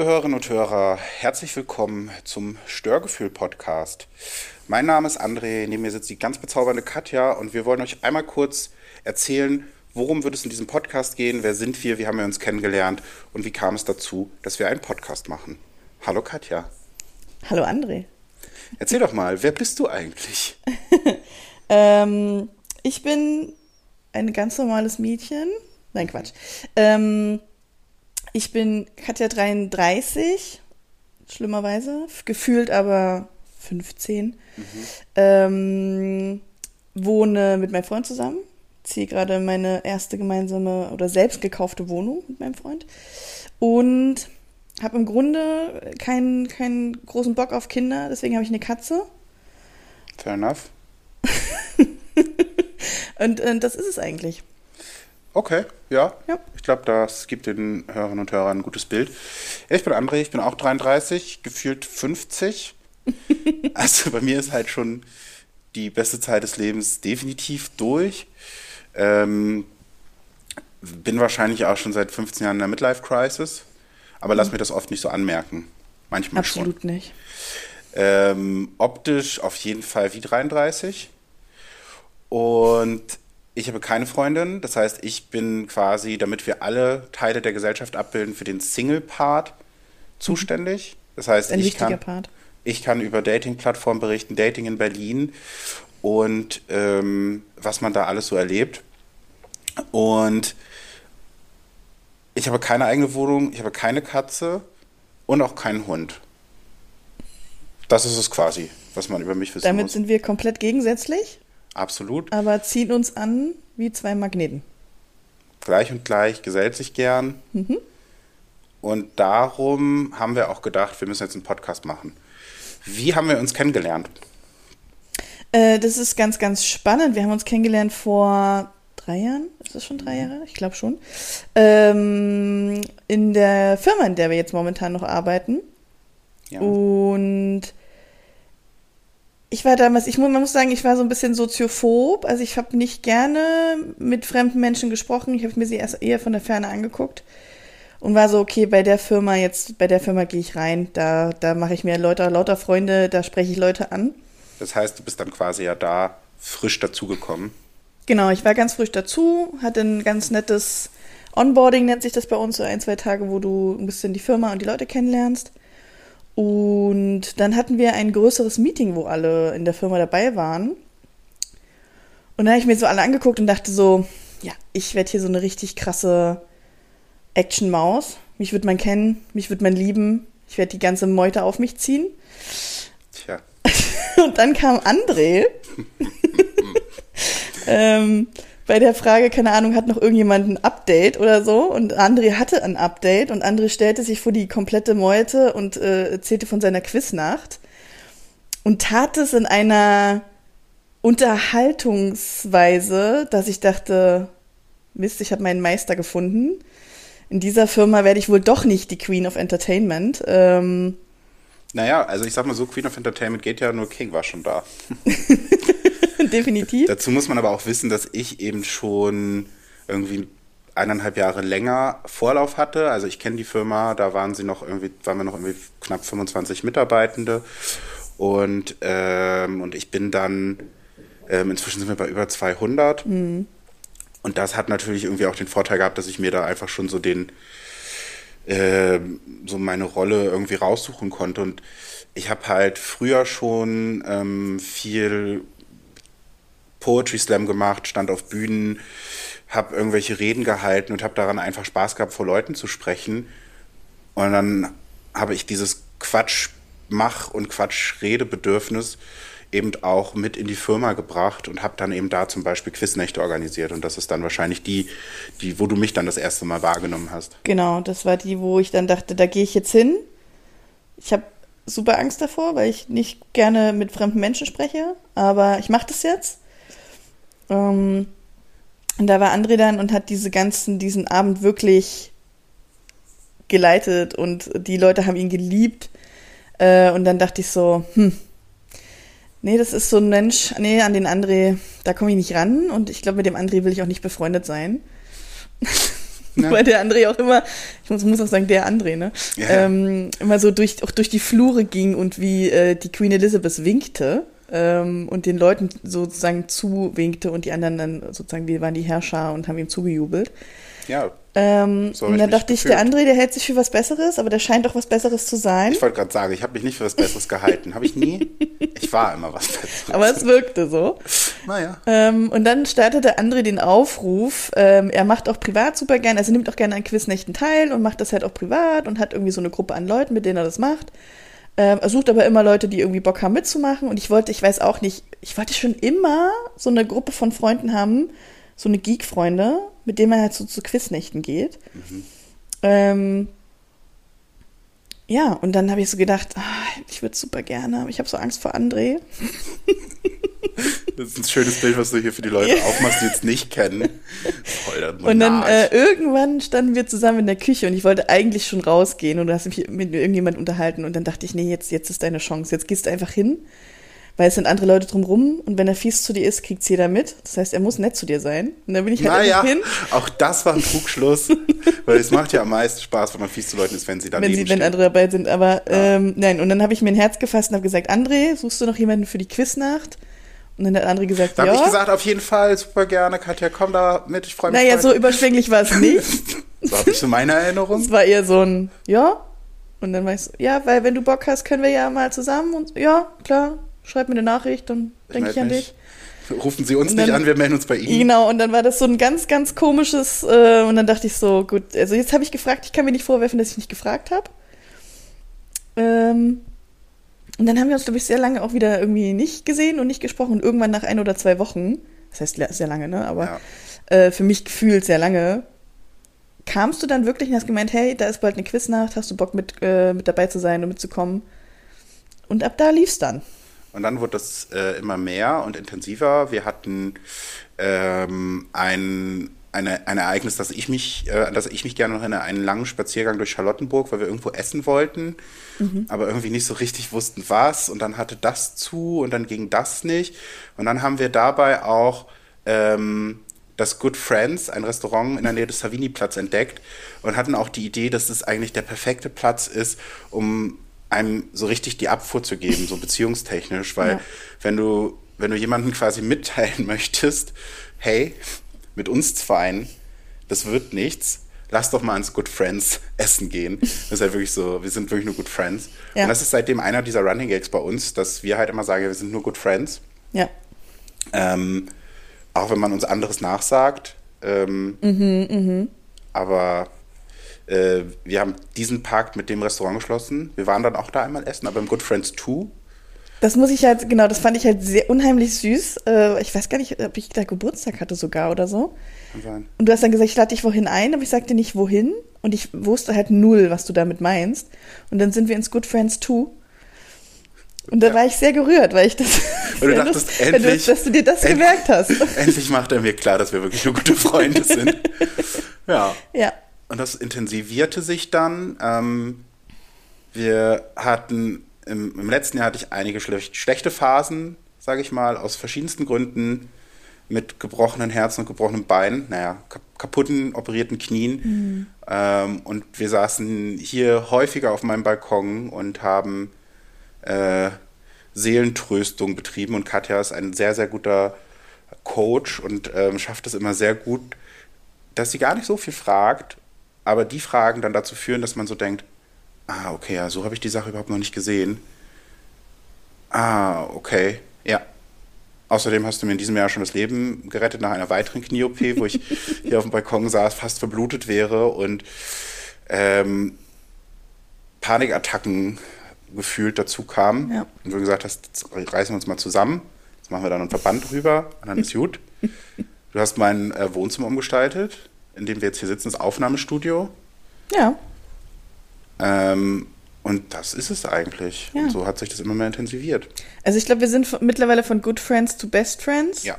liebe Hörerinnen und Hörer, herzlich willkommen zum Störgefühl-Podcast. Mein Name ist André, neben mir sitzt die ganz bezaubernde Katja und wir wollen euch einmal kurz erzählen, worum wird es in diesem Podcast gehen, wer sind wir, wie haben wir uns kennengelernt und wie kam es dazu, dass wir einen Podcast machen. Hallo Katja. Hallo André. Erzähl doch mal, wer bist du eigentlich? ähm, ich bin ein ganz normales Mädchen. Nein, Quatsch. Ähm, ich bin Katja 33, schlimmerweise, gefühlt aber 15. Mhm. Ähm, wohne mit meinem Freund zusammen, ziehe gerade meine erste gemeinsame oder selbst gekaufte Wohnung mit meinem Freund und habe im Grunde keinen, keinen großen Bock auf Kinder, deswegen habe ich eine Katze. Fair enough. und, und das ist es eigentlich. Okay, ja. ja. Ich glaube, das gibt den Hörerinnen und Hörern ein gutes Bild. Ich bin André, ich bin auch 33, gefühlt 50. also bei mir ist halt schon die beste Zeit des Lebens definitiv durch. Ähm, bin wahrscheinlich auch schon seit 15 Jahren in der Midlife-Crisis, aber mhm. lass mir das oft nicht so anmerken. Manchmal Absolut schon. nicht. Ähm, optisch auf jeden Fall wie 33. Und ich habe keine Freundin, das heißt, ich bin quasi, damit wir alle Teile der Gesellschaft abbilden, für den Single-Part zuständig. Das heißt, Ein ich kann, Part. ich kann über Dating-Plattformen berichten, Dating in Berlin und ähm, was man da alles so erlebt. Und ich habe keine eigene Wohnung, ich habe keine Katze und auch keinen Hund. Das ist es quasi, was man über mich wissen Damit muss. sind wir komplett gegensätzlich. Absolut. Aber ziehen uns an wie zwei Magneten. Gleich und gleich gesellt sich gern. Mhm. Und darum haben wir auch gedacht, wir müssen jetzt einen Podcast machen. Wie haben wir uns kennengelernt? Äh, das ist ganz, ganz spannend. Wir haben uns kennengelernt vor drei Jahren. Ist das schon drei Jahre? Ich glaube schon. Ähm, in der Firma, in der wir jetzt momentan noch arbeiten. Ja. Und ich war damals, ich muss, man muss sagen, ich war so ein bisschen soziophob. Also ich habe nicht gerne mit fremden Menschen gesprochen. Ich habe mir sie erst eher von der Ferne angeguckt und war so, okay, bei der Firma jetzt, bei der Firma gehe ich rein. Da, da mache ich mir lauter, lauter Freunde, da spreche ich Leute an. Das heißt, du bist dann quasi ja da frisch dazugekommen. Genau, ich war ganz frisch dazu, hatte ein ganz nettes Onboarding, nennt sich das bei uns, so ein, zwei Tage, wo du ein bisschen die Firma und die Leute kennenlernst. Und dann hatten wir ein größeres Meeting, wo alle in der Firma dabei waren. Und da habe ich mir so alle angeguckt und dachte so, ja, ich werde hier so eine richtig krasse Action-Maus. Mich wird man kennen, mich wird man lieben. Ich werde die ganze Meute auf mich ziehen. Tja. und dann kam André. ähm, bei der Frage, keine Ahnung, hat noch irgendjemand ein Update oder so? Und André hatte ein Update und André stellte sich vor die komplette Meute und äh, erzählte von seiner Quiznacht und tat es in einer Unterhaltungsweise, dass ich dachte, Mist, ich habe meinen Meister gefunden. In dieser Firma werde ich wohl doch nicht die Queen of Entertainment. Ähm, naja, also ich sag mal so, Queen of Entertainment geht ja, nur King war schon da. Definitiv. Dazu muss man aber auch wissen, dass ich eben schon irgendwie eineinhalb Jahre länger Vorlauf hatte. Also ich kenne die Firma, da waren sie noch irgendwie, waren wir noch irgendwie knapp 25 Mitarbeitende. Und, ähm, und ich bin dann, ähm, inzwischen sind wir bei über 200. Mhm. Und das hat natürlich irgendwie auch den Vorteil gehabt, dass ich mir da einfach schon so den, äh, so meine Rolle irgendwie raussuchen konnte. Und ich habe halt früher schon ähm, viel Poetry Slam gemacht, stand auf Bühnen, habe irgendwelche Reden gehalten und habe daran einfach Spaß gehabt, vor Leuten zu sprechen. Und dann habe ich dieses Quatsch-Mach- und Quatsch-Redebedürfnis eben auch mit in die Firma gebracht und habe dann eben da zum Beispiel Quiznächte organisiert. Und das ist dann wahrscheinlich die, die, wo du mich dann das erste Mal wahrgenommen hast. Genau, das war die, wo ich dann dachte, da gehe ich jetzt hin. Ich habe super Angst davor, weil ich nicht gerne mit fremden Menschen spreche, aber ich mache das jetzt. Ähm, und da war André dann und hat diese ganzen, diesen Abend wirklich geleitet und die Leute haben ihn geliebt. Äh, und dann dachte ich so, hm, nee, das ist so ein Mensch, nee, an den André, da komme ich nicht ran und ich glaube, mit dem André will ich auch nicht befreundet sein. Ja. Weil der André auch immer, ich muss, muss auch sagen, der André, ne? Ja. Ähm, immer so durch, auch durch die Flure ging und wie äh, die Queen Elizabeth winkte ähm, und den Leuten sozusagen zuwinkte und die anderen dann sozusagen, wir waren die Herrscher und haben ihm zugejubelt. Ja, Ähm, So und ich dann dachte ich, gefühlt. der André, der hält sich für was Besseres, aber der scheint doch was Besseres zu sein. ich wollte gerade sagen, ich habe mich nicht für was Besseres gehalten. Habe ich nie. Ich war immer was Besseres. Aber es wirkte so. naja. Ähm, und dann startete André den Aufruf. Ähm, er macht auch privat super gerne, also er nimmt auch gerne an Quiznächten teil und macht das halt auch privat und hat irgendwie so eine Gruppe an Leuten, mit denen er das macht. Ähm, er sucht aber immer Leute, die irgendwie Bock haben mitzumachen. Und ich wollte, ich weiß auch nicht, ich wollte schon immer so eine Gruppe von Freunden haben, so eine Geek-Freunde, mit denen man halt so zu Quiznächten geht. Ähm, ja, und dann habe ich so gedacht, ah, ich würde super gerne, aber ich habe so Angst vor André. Das ist ein schönes Bild, was du hier für die Leute aufmachst, die jetzt nicht kennen. Und dann äh, irgendwann standen wir zusammen in der Küche und ich wollte eigentlich schon rausgehen und du hast mich mit irgendjemand unterhalten und dann dachte ich, nee, jetzt, jetzt ist deine Chance. Jetzt gehst du einfach hin, weil es sind andere Leute drumrum und wenn er fies zu dir ist, kriegt's jeder mit. Das heißt, er muss nett zu dir sein. Und dann bin ich halt Naja, hin, auch das war ein Trugschluss, weil es macht ja am meisten Spaß, wenn man fies zu Leuten ist, wenn sie daneben wenn, sie, wenn andere dabei sind. Aber ähm, nein, und dann habe ich mir ein Herz gefasst und habe gesagt, André, suchst du noch jemanden für die Quiznacht? Und dann hat André gesagt, Da ja. habe ich gesagt, auf jeden Fall, super gerne, Katja, komm da mit, ich freue mich. naja, voll. so überschwänglich war es nicht. so habe ich so meine Erinnerung. Es war eher so ein, ja. Und dann war ich so, ja, weil wenn du Bock hast, können wir ja mal zusammen und ja, klar, schreib mir eine Nachricht, dann denke ich, an mich. dich. Rufen Sie uns Und nicht dann- an, wir melden uns bei Ihnen. Genau, und dann war das so ein ganz, ganz komisches, äh, und dann dachte ich so, gut, also jetzt habe ich gefragt, ich kann mir nicht vorwerfen, dass ich nicht gefragt habe. Ähm, und dann haben wir uns, glaube ich, sehr lange auch wieder irgendwie nicht gesehen und nicht gesprochen. Und irgendwann nach ein oder zwei Wochen, das heißt sehr lange, ne? Aber Ja. äh, für mich gefühlt sehr lange, kamst du dann wirklich und hast gemeint, hey, da ist bald eine Quiznacht, hast du Bock mit, äh, mit dabei zu sein und mitzukommen? Und ab da lief's dann. Und dann wurde das äh, immer mehr und intensiver. Wir hatten ähm, ein, eine, ein Ereignis, dass ich mich, äh, an das ich mich gerne noch erinnere, einen langen Spaziergang durch Charlottenburg, weil wir irgendwo essen wollten, aber irgendwie nicht so richtig wussten, was. Und dann hatte das zu und dann ging das nicht. Und dann haben wir dabei auch ähm, das Good Friends, ein Restaurant in der Nähe des Savini-Platz entdeckt und hatten auch die Idee, dass es eigentlich der perfekte Platz ist, um einem so richtig die Abfuhr zu geben, so beziehungstechnisch, weil Ja. wenn du, wenn du jemandem quasi mitteilen möchtest, hey, mit uns zweien, das wird nichts, lass doch mal ins Good Friends essen gehen. Das ist halt wirklich so, wir sind wirklich nur Good Friends. Ja. Und das ist seitdem einer dieser Running Gags bei uns, dass wir halt immer sagen, wir sind nur Good Friends. Ja. Ähm, auch wenn man uns anderes nachsagt. Ähm, Aber äh, wir haben diesen Pakt mit dem Restaurant geschlossen. Wir waren dann auch da einmal essen, aber im Good Friends 2. Das muss ich halt, genau, das fand ich halt sehr unheimlich süß. Äh, ich weiß gar nicht, ob ich da Geburtstag hatte sogar oder so. Kann sein. Und du hast dann gesagt, ich lade dich wohin ein, aber ich sagte nicht wohin. Und ich wusste halt null, was du damit meinst. Und dann sind wir ins Good Friends 2. Und da Ja. war ich sehr gerührt, weil ich das. Weil du dachtest, lust- endlich- Du, dass du dir das end- gemerkt hast. Endlich macht er mir klar, dass wir wirklich nur gute Freunde sind. Ja. ja. Und das intensivierte sich dann. Ähm, wir hatten im, im letzten Jahr hatte ich einige schlech schlechte Phasen, sage ich mal, aus verschiedensten Gründen mit gebrochenen Herzen und gebrochenen Beinen, naja, kap kaputten, operierten Knien. Ähm, und wir saßen hier häufiger auf meinem Balkon und haben äh, Seelentröstung betrieben. Und Katja ist ein sehr, sehr guter Coach und ähm, schafft es immer sehr gut, dass sie gar nicht so viel fragt, aber die Fragen dann dazu führen, dass man so denkt, ah, okay, ja, so habe ich die Sache überhaupt noch nicht gesehen. Ah, okay, ja. Außerdem hast du mir in diesem Jahr schon das Leben gerettet nach einer weiteren Knie-OP, wo ich hier auf dem Balkon saß, fast verblutet wäre und ähm, Panikattacken gefühlt dazu kamen. Ja. Und du gesagt hast, jetzt reißen wir uns mal zusammen, jetzt machen wir dann einen Verband drüber und dann ist gut. Du hast mein äh, Wohnzimmer umgestaltet, in dem wir jetzt hier sitzen, das Aufnahmestudio. Ja. Ähm, und das ist es eigentlich. Ja. Und so hat sich das immer mehr intensiviert. Also ich glaube, wir sind mittlerweile von Good Friends to Best Friends. Ja.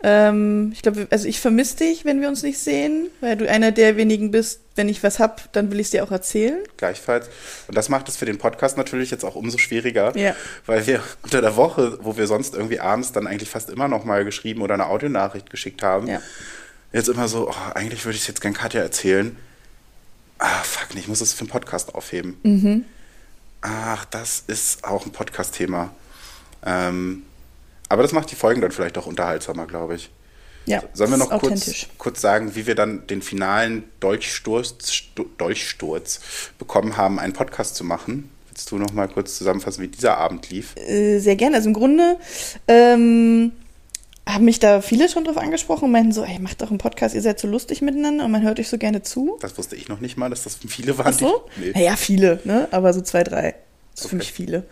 Ähm, ich glaube, also ich vermisse dich, wenn wir uns nicht sehen, weil du einer der wenigen bist, wenn ich was hab, dann will ich es dir auch erzählen. Gleichfalls. Und das macht es für den Podcast natürlich jetzt auch umso schwieriger, Ja. weil wir unter der Woche, wo wir sonst irgendwie abends dann eigentlich fast immer noch mal geschrieben oder eine Audionachricht geschickt haben, Ja. jetzt immer so, oh, eigentlich würde ich es jetzt gern Katja erzählen. Ah, fuck, ich muss es für einen Podcast aufheben. Mhm. Ach, das ist auch ein Podcast-Thema. Ähm, aber das macht die Folgen dann vielleicht auch unterhaltsamer, glaube ich. Ja, Sollen wir das noch kurz, kurz sagen, wie wir dann den finalen Dolchsturz, Stu- Dolchsturz bekommen haben, einen Podcast zu machen? Willst du noch mal kurz zusammenfassen, wie dieser Abend lief? Äh, sehr gerne. Also im Grunde ähm, haben mich da viele schon drauf angesprochen und meinten so, ey, macht doch einen Podcast, ihr seid so lustig miteinander und man hört euch so gerne zu. Das wusste ich noch nicht mal, dass das viele waren. Ach so? Nee. Naja, viele, ne? Aber so zwei, drei. Das ist für Okay. mich viele.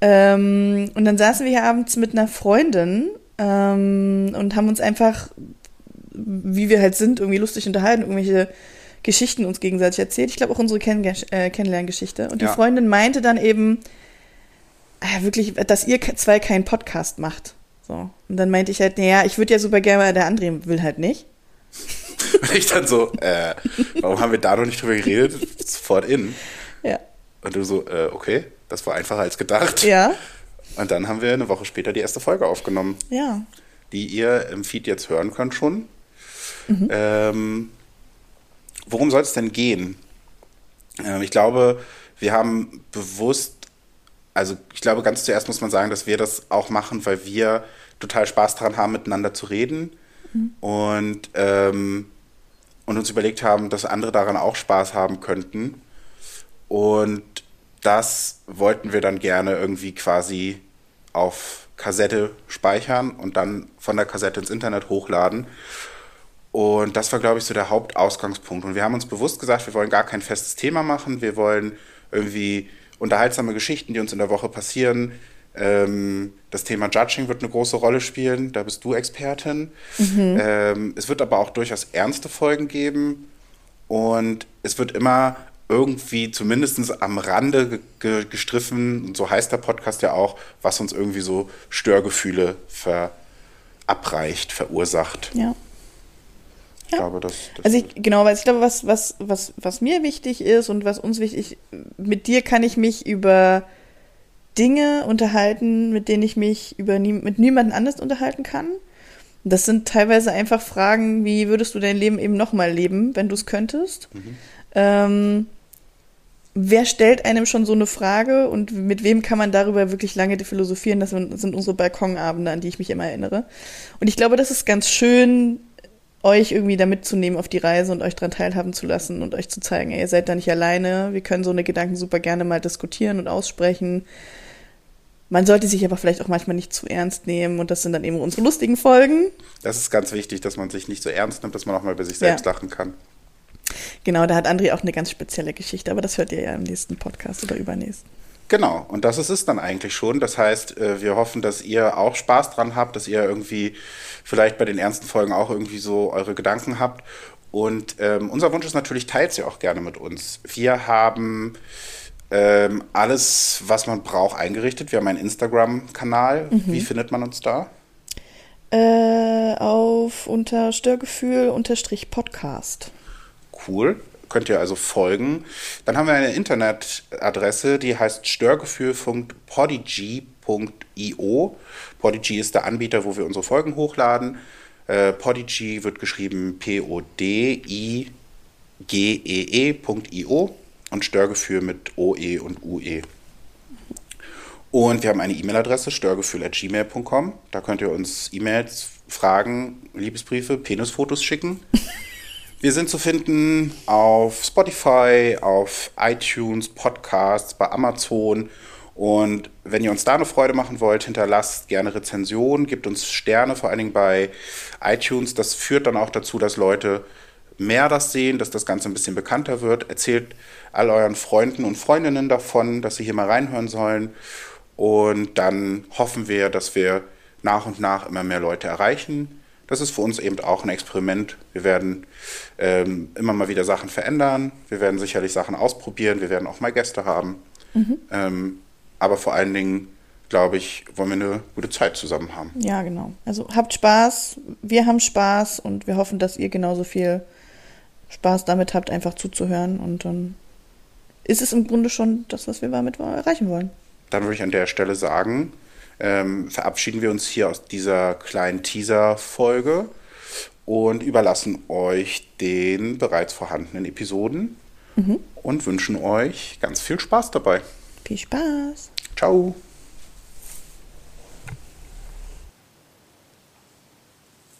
Ähm, und dann saßen wir hier abends mit einer Freundin ähm, und haben uns einfach, wie wir halt sind, irgendwie lustig unterhalten, irgendwelche Geschichten uns gegenseitig erzählt. Ich glaube auch unsere Kenn äh, Kennenlerngeschichte. Und die Ja. Freundin meinte dann eben, äh, wirklich, dass ihr zwei keinen Podcast macht. So. Und dann meinte ich halt, naja, ich würde ja super gerne, der André will halt nicht. Und ich dann so, äh, warum haben wir da noch nicht drüber geredet? Sofort in. Ja. Und du so, äh, okay, das war einfacher als gedacht. Ja. Und dann haben wir eine Woche später die erste Folge aufgenommen, Ja. die ihr im Feed jetzt hören könnt schon. Mhm. Ähm, worum soll es denn gehen? Ähm, ich glaube, wir haben bewusst, also ich glaube, ganz zuerst muss man sagen, dass wir das auch machen, weil wir total Spaß daran haben, miteinander zu reden und, ähm, und uns überlegt haben, dass andere daran auch Spaß haben könnten. Und das wollten wir dann gerne irgendwie quasi auf Kassette speichern und dann von der Kassette ins Internet hochladen. Und das war, glaube ich, so der Hauptausgangspunkt. Und wir haben uns bewusst gesagt, wir wollen gar kein festes Thema machen. Wir wollen irgendwie unterhaltsame Geschichten, die uns in der Woche passieren. Ähm, das Thema Judging wird eine große Rolle spielen. Da bist du Expertin. Ähm, es wird aber auch durchaus ernste Folgen geben. Und es wird immer irgendwie zumindest am Rande ge ge gestriffen, und so heißt der Podcast ja auch, was uns irgendwie so Störgefühle verabreicht, verursacht. Ja. Ich Ja. glaube, das, das Also ich, genau, weil ich glaube, was, was, was, was mir wichtig ist und was uns wichtig, mit dir kann ich mich über Dinge unterhalten, mit denen ich mich über nie, mit niemandem anders unterhalten kann. Das sind teilweise einfach Fragen, wie würdest du dein Leben eben nochmal leben, wenn du es könntest? Ähm, wer stellt einem schon so eine Frage und mit wem kann man darüber wirklich lange philosophieren? Das sind unsere Balkonabende, an die ich mich immer erinnere. Und ich glaube, das ist ganz schön, euch irgendwie da mitzunehmen auf die Reise und euch daran teilhaben zu lassen und euch zu zeigen, ey, ihr seid da nicht alleine. Wir können so eine Gedanken super gerne mal diskutieren und aussprechen. Man sollte sich aber vielleicht auch manchmal nicht zu ernst nehmen und das sind dann eben unsere lustigen Folgen. das ist ganz wichtig, dass man sich nicht so ernst nimmt, dass man auch mal bei sich selbst Ja. lachen kann. Genau, da hat André auch eine ganz spezielle Geschichte, aber das hört ihr ja im nächsten Podcast oder übernächsten. Genau, und das ist es dann eigentlich schon. Das heißt, äh, wir hoffen, dass ihr auch Spaß dran habt, dass ihr irgendwie vielleicht bei den ernsten Folgen auch irgendwie so eure Gedanken habt. Und ähm, unser Wunsch ist natürlich, teilt sie auch gerne mit uns. Wir haben ähm, alles, was man braucht, eingerichtet. Wir haben einen Instagram-Kanal. Wie findet man uns da? Äh, auf unter Störgefühl unterstrich Podcast. Cool. Könnt ihr also folgen. Dann haben wir eine Internetadresse, die heißt störgefühl.podigy.io. Podigy ist der Anbieter, wo wir unsere Folgen hochladen. Äh, Podigy wird geschrieben P-O-D-I-G-E-E.io und Störgefühl mit OE und UE. Und wir haben eine E-Mail-Adresse, störgefühl.gmail.com. Da könnt ihr uns E-Mails, Fragen, Liebesbriefe, Penisfotos schicken. Wir sind zu finden auf Spotify, auf iTunes, Podcasts, bei Amazon. Und wenn ihr uns da eine Freude machen wollt, hinterlasst gerne Rezensionen, gebt uns Sterne, vor allen Dingen bei iTunes. Das führt dann auch dazu, dass Leute mehr das sehen, dass das Ganze ein bisschen bekannter wird. Erzählt all euren Freunden und Freundinnen davon, dass sie hier mal reinhören sollen. Und dann hoffen wir, dass wir nach und nach immer mehr Leute erreichen. Das ist für uns eben auch ein Experiment. Wir werden ähm, immer mal wieder Sachen verändern. Wir werden sicherlich Sachen ausprobieren. Wir werden auch mal Gäste haben. Ähm, aber vor allen Dingen, glaube ich, wollen wir eine gute Zeit zusammen haben. Ja, genau. Also habt Spaß, wir haben Spaß und wir hoffen, dass ihr genauso viel Spaß damit habt, einfach zuzuhören. Und dann ist es im Grunde schon das, was wir damit erreichen wollen. Dann würde ich an der Stelle sagen, ähm, verabschieden wir uns hier aus dieser kleinen Teaser-Folge und überlassen euch den bereits vorhandenen Episoden und wünschen euch ganz viel Spaß dabei. Viel Spaß. Ciao.